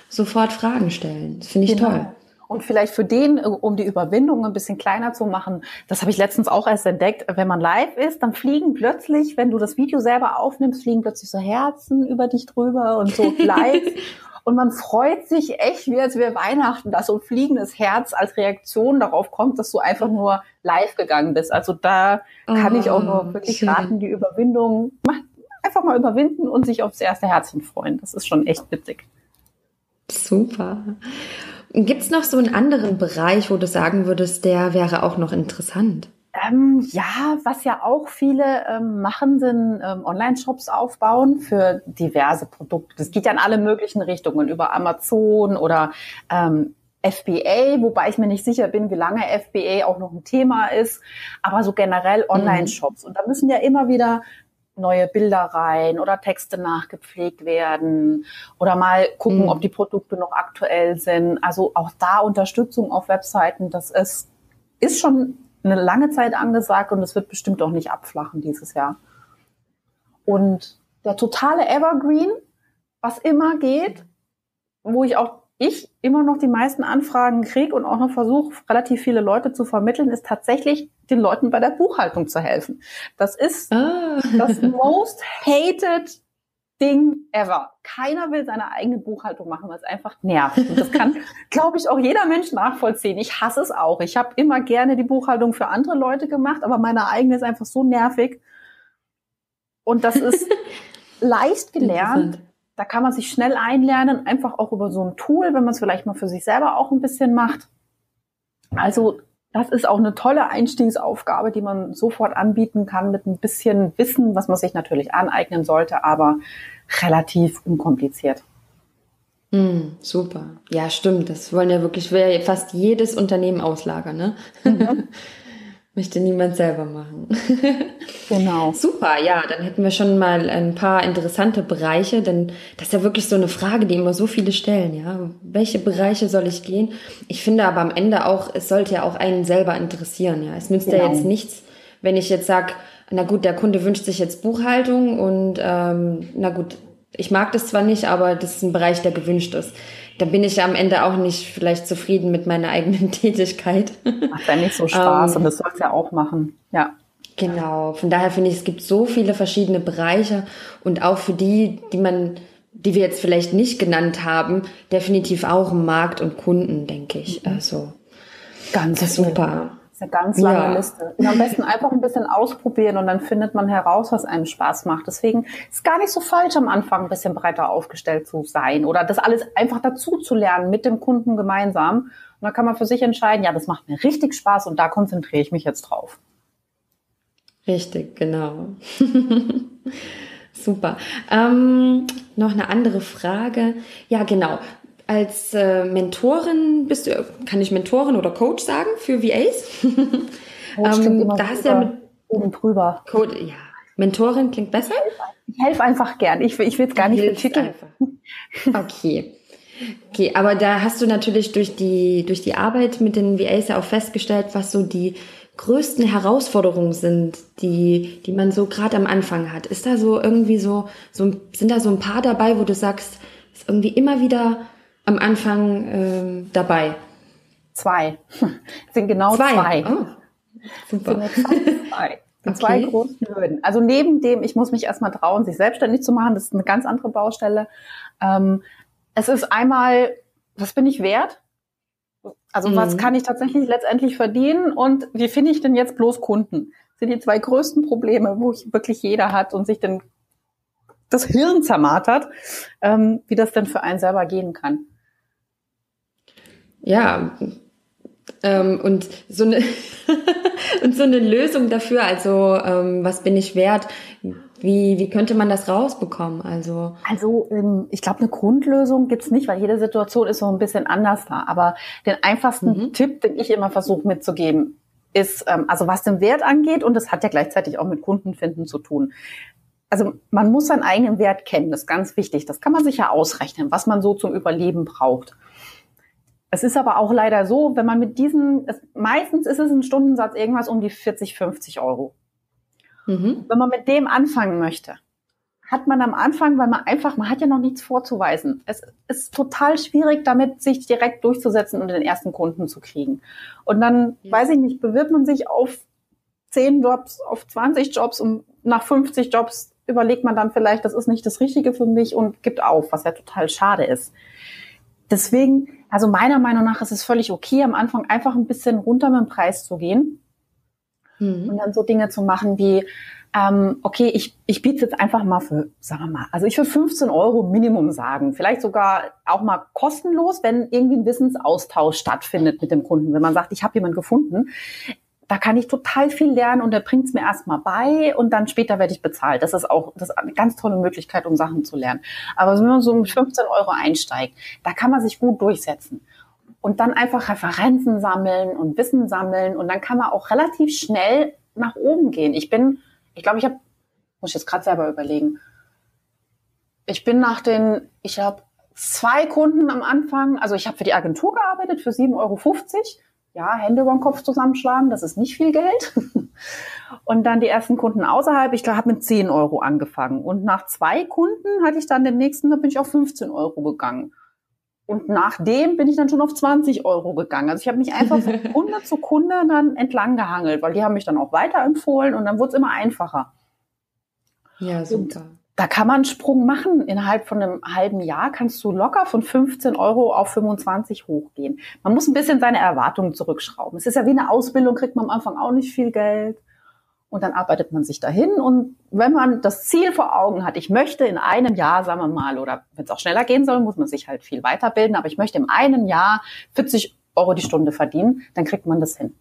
sofort Fragen stellen. Das finde ich genau. toll. Und vielleicht für den, äh, um die Überwindung ein bisschen kleiner zu machen, das habe ich letztens auch erst entdeckt, wenn man live ist, dann fliegen plötzlich, wenn du das Video selber aufnimmst, fliegen plötzlich so Herzen über dich drüber und so Likes. Und man freut sich echt, wie als wäre Weihnachten, dass so ein fliegendes Herz als Reaktion darauf kommt, dass du einfach nur live gegangen bist. Also da kann oh, ich auch nur oh, wirklich schön. raten, die Überwindung, einfach mal überwinden und sich aufs erste Herzchen freuen. Das ist schon echt witzig. Super. Gibt es noch so einen anderen Bereich, wo du sagen würdest, der wäre auch noch interessant? Ähm, ja, was ja auch viele ähm, machen, sind ähm, Online-Shops aufbauen für diverse Produkte. Das geht ja in alle möglichen Richtungen, über Amazon oder ähm, FBA, wobei ich mir nicht sicher bin, wie lange FBA auch noch ein Thema ist, aber so generell mhm. Online-Shops. Und da müssen ja immer wieder neue Bilder rein oder Texte nachgepflegt werden oder mal gucken, mhm. ob die Produkte noch aktuell sind. Also auch da Unterstützung auf Webseiten, das ist, ist schon eine lange Zeit angesagt und es wird bestimmt auch nicht abflachen dieses Jahr. Und der totale Evergreen, was immer geht, wo ich auch ich immer noch die meisten Anfragen kriege und auch noch versuche, relativ viele Leute zu vermitteln, ist tatsächlich den Leuten bei der Buchhaltung zu helfen. Das ist ah. das most hated Ding ever. Keiner will seine eigene Buchhaltung machen, weil es einfach nervt. Und das kann, glaube ich, auch jeder Mensch nachvollziehen. Ich hasse es auch. Ich habe immer gerne die Buchhaltung für andere Leute gemacht, aber meine eigene ist einfach so nervig. Und das ist leicht gelernt. Da kann man sich schnell einlernen, einfach auch über so ein Tool, wenn man es vielleicht mal für sich selber auch ein bisschen macht. Also das ist auch eine tolle Einstiegsaufgabe, die man sofort anbieten kann mit ein bisschen Wissen, was man sich natürlich aneignen sollte, aber relativ unkompliziert. Mm, super. Ja, stimmt. Das wollen ja wirklich fast jedes Unternehmen auslagern, ne? Mhm. Möchte niemand selber machen. genau. Super, ja, dann hätten wir schon mal ein paar interessante Bereiche, denn das ist ja wirklich so eine Frage, die immer so viele stellen, ja. Welche Bereiche soll ich gehen? Ich finde aber am Ende auch, es sollte ja auch einen selber interessieren, ja. Es nützt genau. ja jetzt nichts, wenn ich jetzt sag, na gut, der Kunde wünscht sich jetzt Buchhaltung und ähm, na gut, ich mag das zwar nicht, aber das ist ein Bereich, der gewünscht ist da bin ich ja am Ende auch nicht vielleicht zufrieden mit meiner eigenen Tätigkeit. Macht ja nicht so Spaß ähm, und das soll es ja auch machen. Ja. Genau. Von daher finde ich, es gibt so viele verschiedene Bereiche und auch für die, die man, die wir jetzt vielleicht nicht genannt haben, definitiv auch Markt und Kunden, denke ich. Mhm. Also ganz super eine ganz lange ja. Liste. Und am besten einfach ein bisschen ausprobieren und dann findet man heraus, was einem Spaß macht. Deswegen ist gar nicht so falsch, am Anfang ein bisschen breiter aufgestellt zu sein oder das alles einfach dazu zu lernen mit dem Kunden gemeinsam. Und dann kann man für sich entscheiden, ja, das macht mir richtig Spaß und da konzentriere ich mich jetzt drauf. Richtig, genau. Super. Ähm, noch eine andere Frage. Ja, genau als äh, Mentorin bist du, kann ich Mentorin oder Coach sagen für VAs? Coach ähm, da hast ja mit oben drüber. Code, ja. Mentorin klingt besser? Ich helfe einfach gern. Ich, ich will es gar nicht betiteln. Okay. Okay, aber da hast du natürlich durch die, durch die Arbeit mit den VAs ja auch festgestellt, was so die größten Herausforderungen sind, die, die man so gerade am Anfang hat. Ist da so irgendwie so, so, sind da so ein paar dabei, wo du sagst, ist irgendwie immer wieder am Anfang ähm, dabei? Zwei. sind genau zwei. zwei. Oh, super. Sind zwei. Okay. Zwei großen Hürden. Also neben dem, ich muss mich erstmal trauen, sich selbstständig zu machen, das ist eine ganz andere Baustelle. Ähm, es ist einmal, was bin ich wert? Also mhm. was kann ich tatsächlich letztendlich verdienen und wie finde ich denn jetzt bloß Kunden? Das sind die zwei größten Probleme, wo ich wirklich jeder hat und sich dann das Hirn zermartert, ähm, wie das denn für einen selber gehen kann ja, ähm, und so eine und so eine Lösung dafür, also ähm, was bin ich wert? Wie, wie könnte man das rausbekommen? Also, also ähm, ich glaube, eine Grundlösung gibt's nicht, weil jede Situation ist so ein bisschen anders da. Aber den einfachsten mhm. Tipp, den ich immer versuche mitzugeben, ist, ähm, also was den Wert angeht, und das hat ja gleichzeitig auch mit Kundenfinden zu tun. Also man muss seinen eigenen Wert kennen, das ist ganz wichtig. Das kann man sich ja ausrechnen, was man so zum Überleben braucht. Es ist aber auch leider so, wenn man mit diesen, es, meistens ist es ein Stundensatz irgendwas um die 40, 50 Euro. Mhm. Wenn man mit dem anfangen möchte, hat man am Anfang, weil man einfach, man hat ja noch nichts vorzuweisen. Es ist total schwierig, damit sich direkt durchzusetzen und den ersten Kunden zu kriegen. Und dann, ja. weiß ich nicht, bewirbt man sich auf 10 Jobs, auf 20 Jobs und nach 50 Jobs überlegt man dann vielleicht, das ist nicht das Richtige für mich und gibt auf, was ja total schade ist. Deswegen, also meiner Meinung nach ist es völlig okay, am Anfang einfach ein bisschen runter mit dem Preis zu gehen mhm. und dann so Dinge zu machen wie, ähm, okay, ich, ich biete jetzt einfach mal für, sagen wir mal, also ich will 15 Euro Minimum sagen, vielleicht sogar auch mal kostenlos, wenn irgendwie ein Wissensaustausch stattfindet mit dem Kunden. Wenn man sagt, ich habe jemanden gefunden, da kann ich total viel lernen und der bringt es mir erstmal bei und dann später werde ich bezahlt. Das ist auch das ist eine ganz tolle Möglichkeit, um Sachen zu lernen. Aber wenn man so mit 15 Euro einsteigt, da kann man sich gut durchsetzen. Und dann einfach Referenzen sammeln und Wissen sammeln und dann kann man auch relativ schnell nach oben gehen. Ich bin, ich glaube, ich habe, muss ich jetzt gerade selber überlegen, ich bin nach den, ich habe zwei Kunden am Anfang, also ich habe für die Agentur gearbeitet für 7,50 Euro ja, Hände über den Kopf zusammenschlagen, das ist nicht viel Geld. Und dann die ersten Kunden außerhalb, ich habe mit 10 Euro angefangen. Und nach zwei Kunden hatte ich dann den nächsten, da bin ich auf 15 Euro gegangen. Und nachdem bin ich dann schon auf 20 Euro gegangen. Also ich habe mich einfach von Kunde zu Kunde dann entlang gehangelt, weil die haben mich dann auch weiterempfohlen und dann wurde es immer einfacher. Ja, super. Und da kann man einen Sprung machen. Innerhalb von einem halben Jahr kannst du locker von 15 Euro auf 25 hochgehen. Man muss ein bisschen seine Erwartungen zurückschrauben. Es ist ja wie eine Ausbildung, kriegt man am Anfang auch nicht viel Geld. Und dann arbeitet man sich dahin. Und wenn man das Ziel vor Augen hat, ich möchte in einem Jahr, sagen wir mal, oder wenn es auch schneller gehen soll, muss man sich halt viel weiterbilden, aber ich möchte im einen Jahr 40 Euro die Stunde verdienen, dann kriegt man das hin.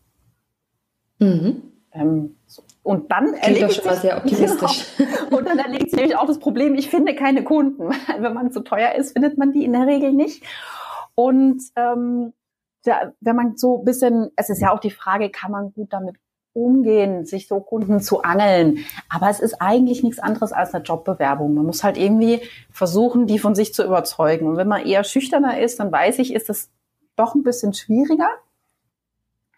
Mhm. Ähm, so. Und dann erledigt sich, sehr optimistisch. Genau. Und dann erledigt sich nämlich auch das Problem, ich finde keine Kunden. Wenn man zu teuer ist, findet man die in der Regel nicht. Und ähm, ja, wenn man so ein bisschen, es ist ja auch die Frage, kann man gut damit umgehen, sich so Kunden zu angeln. Aber es ist eigentlich nichts anderes als eine Jobbewerbung. Man muss halt irgendwie versuchen, die von sich zu überzeugen. Und wenn man eher schüchterner ist, dann weiß ich, ist es doch ein bisschen schwieriger.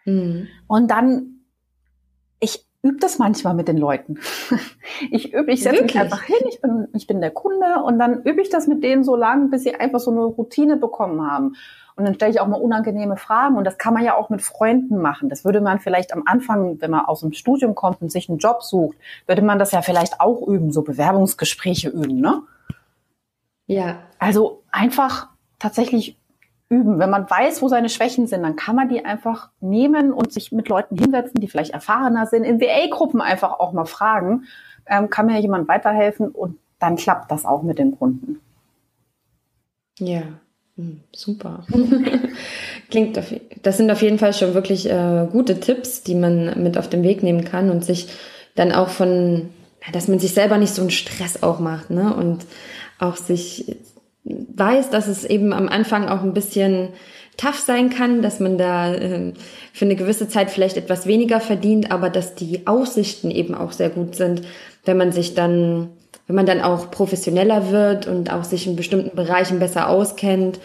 Mhm. Und dann, ich übe das manchmal mit den Leuten. Ich übe, ich setze mich einfach hin, ich bin, ich bin der Kunde und dann übe ich das mit denen so lange, bis sie einfach so eine Routine bekommen haben. Und dann stelle ich auch mal unangenehme Fragen. Und das kann man ja auch mit Freunden machen. Das würde man vielleicht am Anfang, wenn man aus dem Studium kommt und sich einen Job sucht, würde man das ja vielleicht auch üben, so Bewerbungsgespräche üben, ne? Ja. Also einfach tatsächlich üben. Wenn man weiß, wo seine Schwächen sind, dann kann man die einfach nehmen und sich mit Leuten hinsetzen, die vielleicht erfahrener sind. In WA-Gruppen einfach auch mal fragen, ähm, kann mir jemand weiterhelfen und dann klappt das auch mit dem Kunden. Ja, super. Klingt, auf, das sind auf jeden Fall schon wirklich äh, gute Tipps, die man mit auf den Weg nehmen kann und sich dann auch von, dass man sich selber nicht so einen Stress auch macht, ne? Und auch sich weiß, dass es eben am Anfang auch ein bisschen tough sein kann, dass man da äh, für eine gewisse Zeit vielleicht etwas weniger verdient, aber dass die Aussichten eben auch sehr gut sind, wenn man sich dann wenn man dann auch professioneller wird und auch sich in bestimmten Bereichen besser auskennt.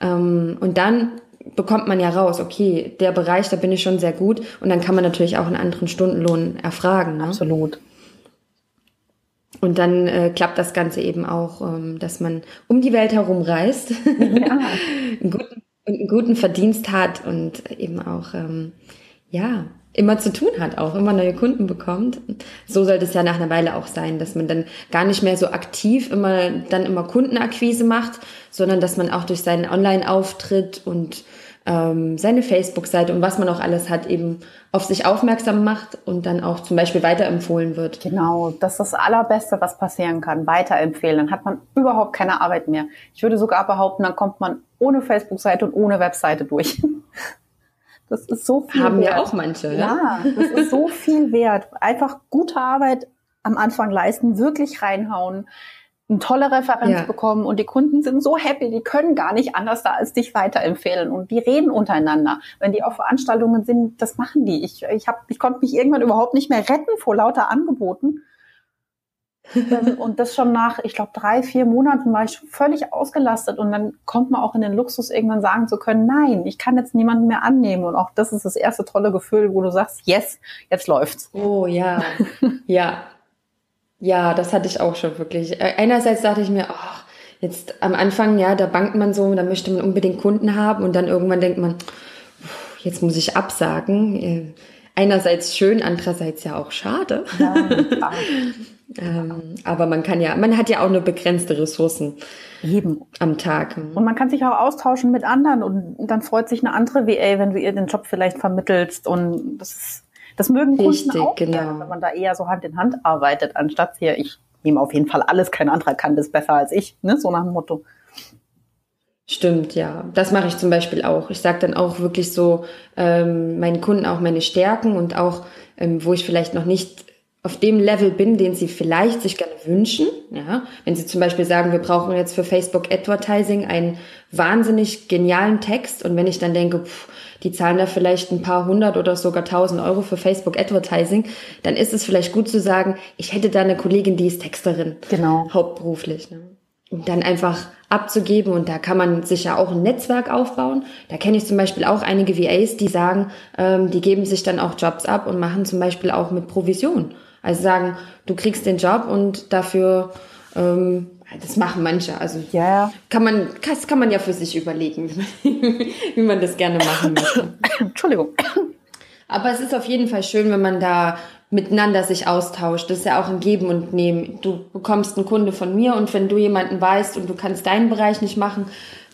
Ähm, und dann bekommt man ja raus, okay, der Bereich, da bin ich schon sehr gut. Und dann kann man natürlich auch einen anderen Stundenlohn erfragen. Ne? Absolut. Und dann äh, klappt das Ganze eben auch, ähm, dass man um die Welt herum reist, ja. einen, guten, einen guten Verdienst hat und eben auch, ähm, ja, immer zu tun hat, auch immer neue Kunden bekommt. So sollte es ja nach einer Weile auch sein, dass man dann gar nicht mehr so aktiv immer dann immer Kundenakquise macht, sondern dass man auch durch seinen Online-Auftritt und ähm, seine Facebook-Seite und was man auch alles hat, eben auf sich aufmerksam macht und dann auch zum Beispiel weiterempfohlen wird. Genau, das ist das Allerbeste, was passieren kann. Weiterempfehlen. Dann hat man überhaupt keine Arbeit mehr. Ich würde sogar behaupten, dann kommt man ohne Facebook-Seite und ohne Webseite durch. Das ist so viel Haben wert. ja auch manche. Ja, ja das ist so viel wert. Einfach gute Arbeit am Anfang leisten, wirklich reinhauen, eine tolle Referenz ja. bekommen und die Kunden sind so happy, die können gar nicht anders da als dich weiterempfehlen und die reden untereinander. Wenn die auf Veranstaltungen sind, das machen die. Ich, ich, hab, ich konnte mich irgendwann überhaupt nicht mehr retten vor lauter Angeboten und das schon nach, ich glaube, drei, vier Monaten war ich schon völlig ausgelastet und dann kommt man auch in den Luxus, irgendwann sagen zu können, nein, ich kann jetzt niemanden mehr annehmen. Und auch das ist das erste tolle Gefühl, wo du sagst, yes, jetzt läuft's. Oh ja, ja. Ja, das hatte ich auch schon wirklich. Einerseits dachte ich mir, ach, jetzt am Anfang, ja, da bangt man so, da möchte man unbedingt Kunden haben und dann irgendwann denkt man, jetzt muss ich absagen. Äh, einerseits schön, andererseits ja auch schade. Ja, ähm, aber man kann ja, man hat ja auch nur begrenzte Ressourcen. Eben. Am Tag. Und man kann sich auch austauschen mit anderen und dann freut sich eine andere VA, wenn du ihr den Job vielleicht vermittelst und das ist, das mögen Richtig, Kunden auch genau. Gerne, wenn man da eher so Hand in Hand arbeitet, anstatt hier, ich nehme auf jeden Fall alles, kein anderer kann das besser als ich, ne, so nach dem Motto. Stimmt, ja. Das mache ich zum Beispiel auch. Ich sage dann auch wirklich so ähm, meinen Kunden auch meine Stärken und auch, ähm, wo ich vielleicht noch nicht auf dem Level bin, den sie vielleicht sich gerne wünschen. Ja, wenn sie zum Beispiel sagen, wir brauchen jetzt für Facebook Advertising einen wahnsinnig genialen Text und wenn ich dann denke, pff, die zahlen da vielleicht ein paar hundert oder sogar tausend Euro für Facebook Advertising, dann ist es vielleicht gut zu sagen, ich hätte da eine Kollegin, die ist Texterin. Genau. Hauptberuflich. Ne? Und dann einfach abzugeben und da kann man sich ja auch ein Netzwerk aufbauen. Da kenne ich zum Beispiel auch einige VAs, die sagen, ähm, die geben sich dann auch Jobs ab und machen zum Beispiel auch mit Provision. Also sagen, du kriegst den Job und dafür, ähm, das machen manche. Also ja. kann man, das kann man ja für sich überlegen, wie man das gerne machen möchte. Entschuldigung. Aber es ist auf jeden Fall schön, wenn man da miteinander sich austauscht. Das ist ja auch ein Geben und Nehmen. Du bekommst einen Kunde von mir und wenn du jemanden weißt und du kannst deinen Bereich nicht machen,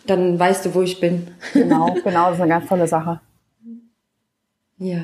dann weißt du, wo ich bin. Genau, genau, das ist eine ganz tolle Sache. Ja.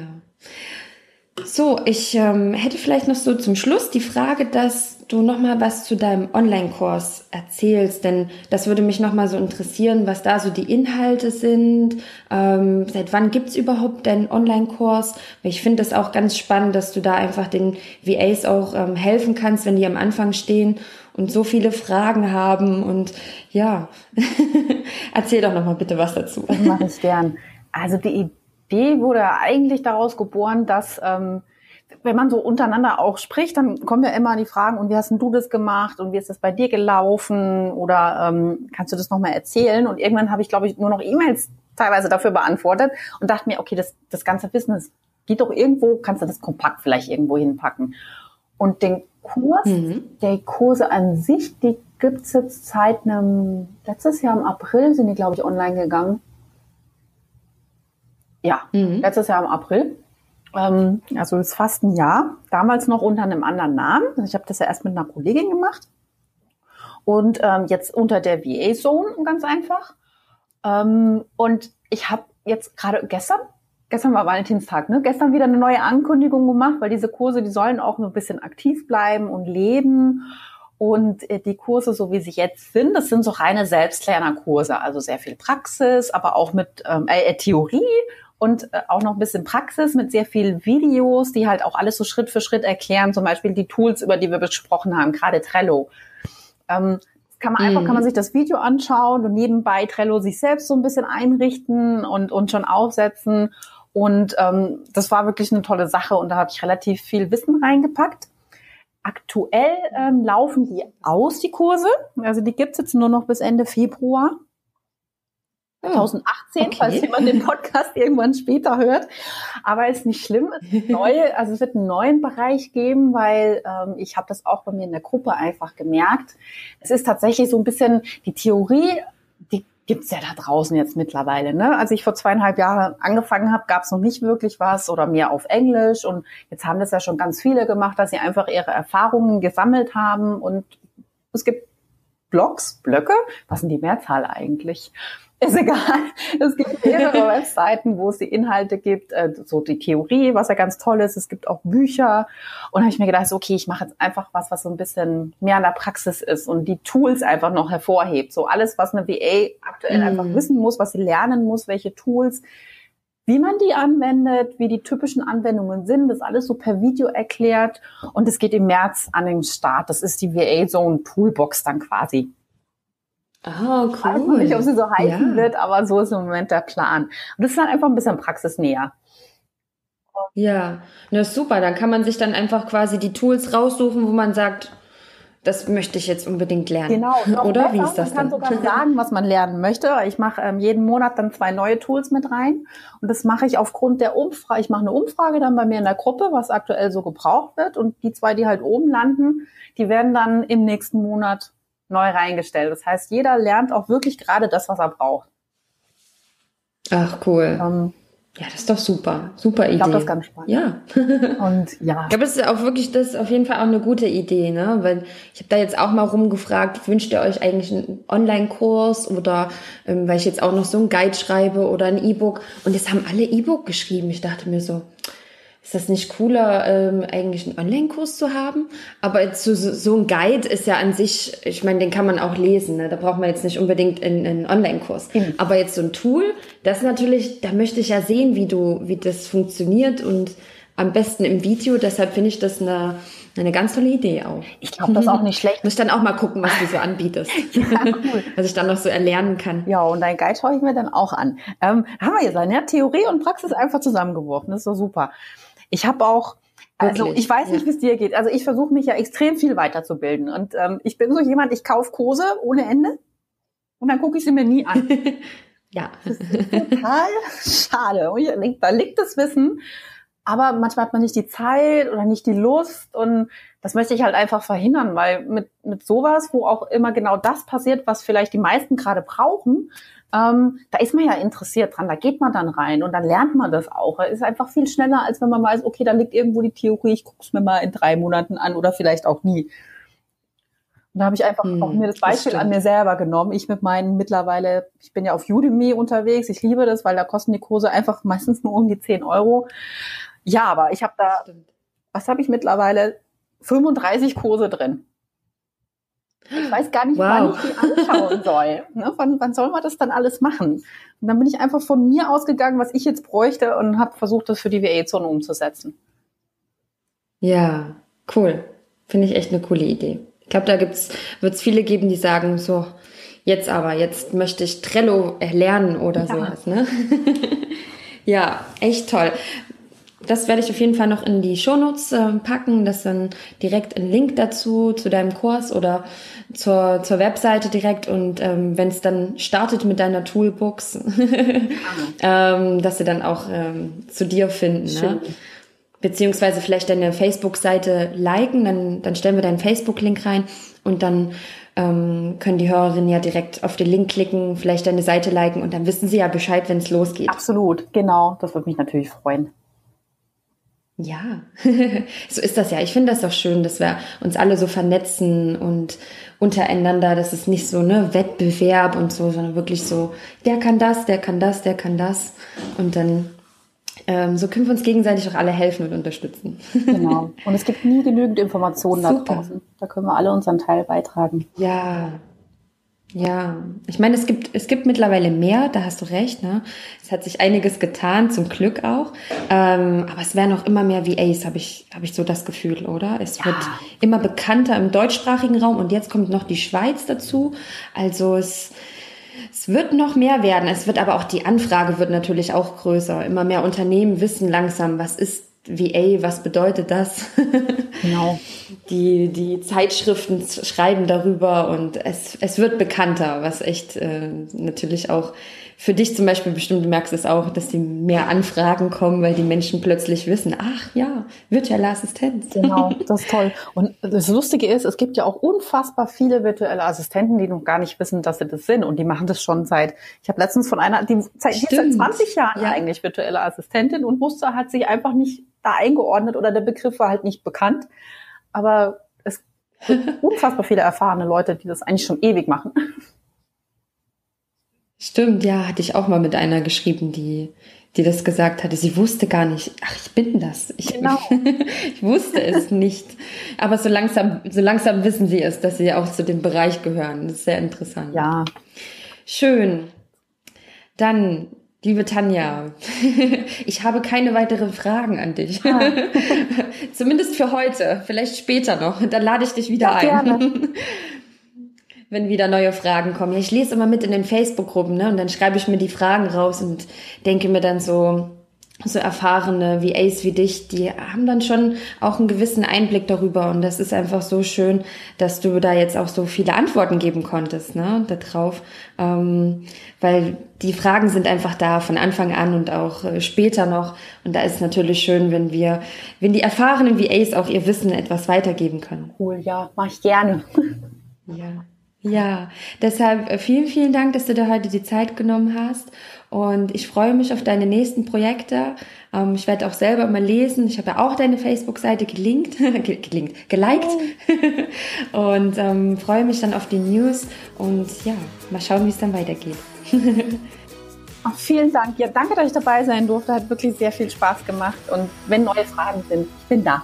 So, ich ähm, hätte vielleicht noch so zum Schluss die Frage, dass du noch mal was zu deinem Online-Kurs erzählst, denn das würde mich noch mal so interessieren, was da so die Inhalte sind. Ähm, seit wann gibt's überhaupt deinen Online-Kurs? Ich finde das auch ganz spannend, dass du da einfach den VAs auch ähm, helfen kannst, wenn die am Anfang stehen und so viele Fragen haben. Und ja, erzähl doch noch mal bitte was dazu. Mache ich gern. Also die Idee wurde eigentlich daraus geboren, dass ähm, wenn man so untereinander auch spricht, dann kommen ja immer die Fragen, und wie hast denn du das gemacht und wie ist das bei dir gelaufen oder ähm, kannst du das nochmal erzählen? Und irgendwann habe ich, glaube ich, nur noch E-Mails teilweise dafür beantwortet und dachte mir, okay, das, das ganze Wissen, das geht doch irgendwo, kannst du das kompakt vielleicht irgendwo hinpacken. Und den Kurs, mhm. der Kurse an sich, die gibt's jetzt seit einem, letztes Jahr im April sind die, glaube ich, online gegangen. Ja, mhm. letztes Jahr im April. Ähm, also ist fast ein Jahr. Damals noch unter einem anderen Namen. Also ich habe das ja erst mit einer Kollegin gemacht. Und ähm, jetzt unter der VA Zone, ganz einfach. Ähm, und ich habe jetzt gerade gestern, gestern war Valentinstag, ne? Gestern wieder eine neue Ankündigung gemacht, weil diese Kurse, die sollen auch so ein bisschen aktiv bleiben und leben. Und äh, die Kurse, so wie sie jetzt sind, das sind so reine Selbstlernerkurse, also sehr viel Praxis, aber auch mit ähm, äh, Theorie und äh, auch noch ein bisschen Praxis mit sehr vielen Videos, die halt auch alles so Schritt für Schritt erklären, zum Beispiel die Tools, über die wir besprochen haben, gerade Trello. Ähm, kann man einfach, kann man mhm. sich das Video anschauen und nebenbei Trello sich selbst so ein bisschen einrichten und, und schon aufsetzen. Und ähm, das war wirklich eine tolle Sache und da habe ich relativ viel Wissen reingepackt. Aktuell ähm, laufen die aus, die Kurse. Also die gibt's jetzt nur noch bis Ende Februar. 2018, okay. falls jemand den Podcast irgendwann später hört. Aber ist nicht schlimm. Es wird neue, also es wird einen neuen Bereich geben, weil ähm, ich habe das auch bei mir in der Gruppe einfach gemerkt. Es ist tatsächlich so ein bisschen die Theorie, die gibt's ja da draußen jetzt mittlerweile. Ne? Als ich vor zweieinhalb Jahren angefangen habe, gab's noch nicht wirklich was oder mehr auf Englisch. Und jetzt haben das ja schon ganz viele gemacht, dass sie einfach ihre Erfahrungen gesammelt haben. Und es gibt Blogs, Blöcke, was sind die Mehrzahl eigentlich? Ist egal. Es gibt mehrere Webseiten, wo es die Inhalte gibt, äh, so die Theorie, was ja ganz toll ist. Es gibt auch Bücher. Und da habe ich mir gedacht, okay, ich mache jetzt einfach was, was so ein bisschen mehr in der Praxis ist und die Tools einfach noch hervorhebt. So alles, was eine VA aktuell mm. einfach wissen muss, was sie lernen muss, welche Tools, wie man die anwendet, wie die typischen Anwendungen sind, das alles so per Video erklärt. Und es geht im März an den Start. Das ist die VA Zone Toolbox dann quasi. Ah, cool. Ich weiß noch nicht, ob sie so heißen ja. wird, aber so ist im Moment der Plan. Und das ist dann einfach ein bisschen praxisnäher. Ja, das ist super. Dann kann man sich dann einfach quasi die Tools raussuchen, wo man sagt, das möchte ich jetzt unbedingt lernen. Genau. Oder besser, wie ist das man dann? Man kann sogar sagen, was man lernen möchte. Ich mache ähm, jeden Monat dann zwei neue Tools mit rein. Und das mache ich aufgrund der Umfrage. Ich mache eine Umfrage dann bei mir in der Gruppe, was aktuell so gebraucht wird. Und die zwei, die halt oben landen, die werden dann im nächsten Monat neu reingestellt. Das heißt, jeder lernt auch wirklich gerade das, was er braucht. Ach, cool. Ähm, ja, das ist doch super. Super Idee. Ich glaube, das ist ganz spannend. Ja. Und ja. Ich glaube, das ist auch wirklich, das ist auf jeden Fall auch eine gute Idee, ne? Weil ich habe da jetzt auch mal rumgefragt, wünscht ihr euch eigentlich einen Online-Kurs oder ähm, weil ich jetzt auch noch so einen Guide schreibe oder ein E-Book und jetzt haben alle E-Book geschrieben. Ich dachte mir so, ist das nicht cooler, ähm, eigentlich einen Online-Kurs zu haben? Aber so, so ein Guide ist ja an sich, ich meine, den kann man auch lesen. Ne? Da braucht man jetzt nicht unbedingt einen, einen Online-Kurs. Mhm. Aber jetzt so ein Tool, das natürlich, da möchte ich ja sehen, wie du, wie das funktioniert und am besten im Video. Deshalb finde ich das eine, eine ganz tolle Idee auch. Ich glaube, das ist auch nicht schlecht. Muss ich dann auch mal gucken, was du so anbietest. ja, cool. Was ich dann noch so erlernen kann. Ja, und dein Guide schaue ich mir dann auch an. Ähm, haben wir jetzt ja, Theorie und Praxis einfach zusammengeworfen. Das ist so super. Ich habe auch also Wirklich? ich weiß nicht, ja. wie es dir geht. Also ich versuche mich ja extrem viel weiterzubilden. Und ähm, ich bin so jemand, ich kaufe Kurse ohne Ende und dann gucke ich sie mir nie an. ja. Das ist total schade. Und da liegt das Wissen, aber manchmal hat man nicht die Zeit oder nicht die Lust und das möchte ich halt einfach verhindern, weil mit, mit sowas, wo auch immer genau das passiert, was vielleicht die meisten gerade brauchen, ähm, da ist man ja interessiert dran, da geht man dann rein und dann lernt man das auch. Es ist einfach viel schneller, als wenn man weiß, okay, da liegt irgendwo die Theorie, ich gucke es mir mal in drei Monaten an oder vielleicht auch nie. Und da habe ich einfach hm, auch mir das Beispiel das an mir selber genommen. Ich mit meinen mittlerweile, ich bin ja auf Udemy unterwegs, ich liebe das, weil da kosten die Kurse einfach meistens nur um die 10 Euro. Ja, aber ich habe da, was habe ich mittlerweile? 35 Kurse drin. Ich weiß gar nicht, wow. wann ich die anschauen soll. Ne? Wann, wann soll man das dann alles machen? Und dann bin ich einfach von mir ausgegangen, was ich jetzt bräuchte und habe versucht, das für die WA-Zone umzusetzen. Ja, cool. Finde ich echt eine coole Idee. Ich glaube, da wird es viele geben, die sagen, so, jetzt aber, jetzt möchte ich Trello erlernen oder ja. sowas. Ne? ja, echt toll. Das werde ich auf jeden Fall noch in die Shownotes äh, packen, das dann direkt ein Link dazu, zu deinem Kurs oder zur, zur Webseite direkt und ähm, wenn es dann startet mit deiner Toolbox, ähm, dass sie dann auch ähm, zu dir finden. Ne? Beziehungsweise vielleicht deine Facebook-Seite liken, dann, dann stellen wir deinen Facebook-Link rein und dann ähm, können die Hörerinnen ja direkt auf den Link klicken, vielleicht deine Seite liken und dann wissen sie ja Bescheid, wenn es losgeht. Absolut, genau. Das würde mich natürlich freuen. Ja, so ist das ja. Ich finde das auch schön, dass wir uns alle so vernetzen und untereinander, dass es nicht so ne Wettbewerb und so, sondern wirklich so, der kann das, der kann das, der kann das. Und dann ähm, so können wir uns gegenseitig auch alle helfen und unterstützen. Genau. Und es gibt nie genügend Informationen da draußen. Da können wir alle unseren Teil beitragen. Ja, ja, ich meine, es gibt, es gibt mittlerweile mehr, da hast du recht, ne? Es hat sich einiges getan, zum Glück auch. Ähm, aber es werden auch immer mehr VAs, habe ich, habe ich so das Gefühl, oder? Es ja. wird immer bekannter im deutschsprachigen Raum und jetzt kommt noch die Schweiz dazu. Also es, es wird noch mehr werden. Es wird aber auch die Anfrage wird natürlich auch größer. Immer mehr Unternehmen wissen langsam, was ist VA, was bedeutet das? Genau. die, die Zeitschriften schreiben darüber und es, es wird bekannter, was echt äh, natürlich auch für dich zum Beispiel bestimmt, du merkst es auch, dass die mehr Anfragen kommen, weil die Menschen plötzlich wissen, ach ja, virtuelle Assistenz. Genau, das ist toll. Und das Lustige ist, es gibt ja auch unfassbar viele virtuelle Assistenten, die noch gar nicht wissen, dass sie das sind. Und die machen das schon seit, ich habe letztens von einer, die, seit, die seit 20 Jahren ja. eigentlich virtuelle Assistentin und musste, hat sich einfach nicht da eingeordnet oder der Begriff war halt nicht bekannt. Aber es gibt unfassbar viele erfahrene Leute, die das eigentlich schon ewig machen. Stimmt, ja, hatte ich auch mal mit einer geschrieben, die, die das gesagt hatte. Sie wusste gar nicht, ach, ich bin das. Ich, genau. ich wusste es nicht. Aber so langsam, so langsam wissen sie es, dass sie auch zu dem Bereich gehören. Das ist sehr interessant. Ja. Schön. Dann, liebe Tanja, ich habe keine weiteren Fragen an dich. Ah. Zumindest für heute. Vielleicht später noch. Dann lade ich dich wieder ja, ein. Gerne wenn wieder neue Fragen kommen. Ja, ich lese immer mit in den Facebook-Gruppen, ne? Und dann schreibe ich mir die Fragen raus und denke mir dann so, so erfahrene wie Ace wie dich, die haben dann schon auch einen gewissen Einblick darüber und das ist einfach so schön, dass du da jetzt auch so viele Antworten geben konntest, ne, da drauf, ähm, weil die Fragen sind einfach da von Anfang an und auch äh, später noch und da ist natürlich schön, wenn wir, wenn die erfahrenen wie Ace auch ihr Wissen etwas weitergeben können. Cool, ja, mach ich gerne. Ja. Ja, deshalb äh, vielen, vielen Dank, dass du dir heute die Zeit genommen hast. Und ich freue mich auf deine nächsten Projekte. Ähm, ich werde auch selber mal lesen. Ich habe ja auch deine Facebook-Seite gelinkt, gelinkt, geliked. Oh. und ähm, freue mich dann auf die News. Und ja, mal schauen, wie es dann weitergeht. Ach, vielen Dank. Ja, danke, dass ich dabei sein durfte. Hat wirklich sehr viel Spaß gemacht. Und wenn neue Fragen sind, ich bin da.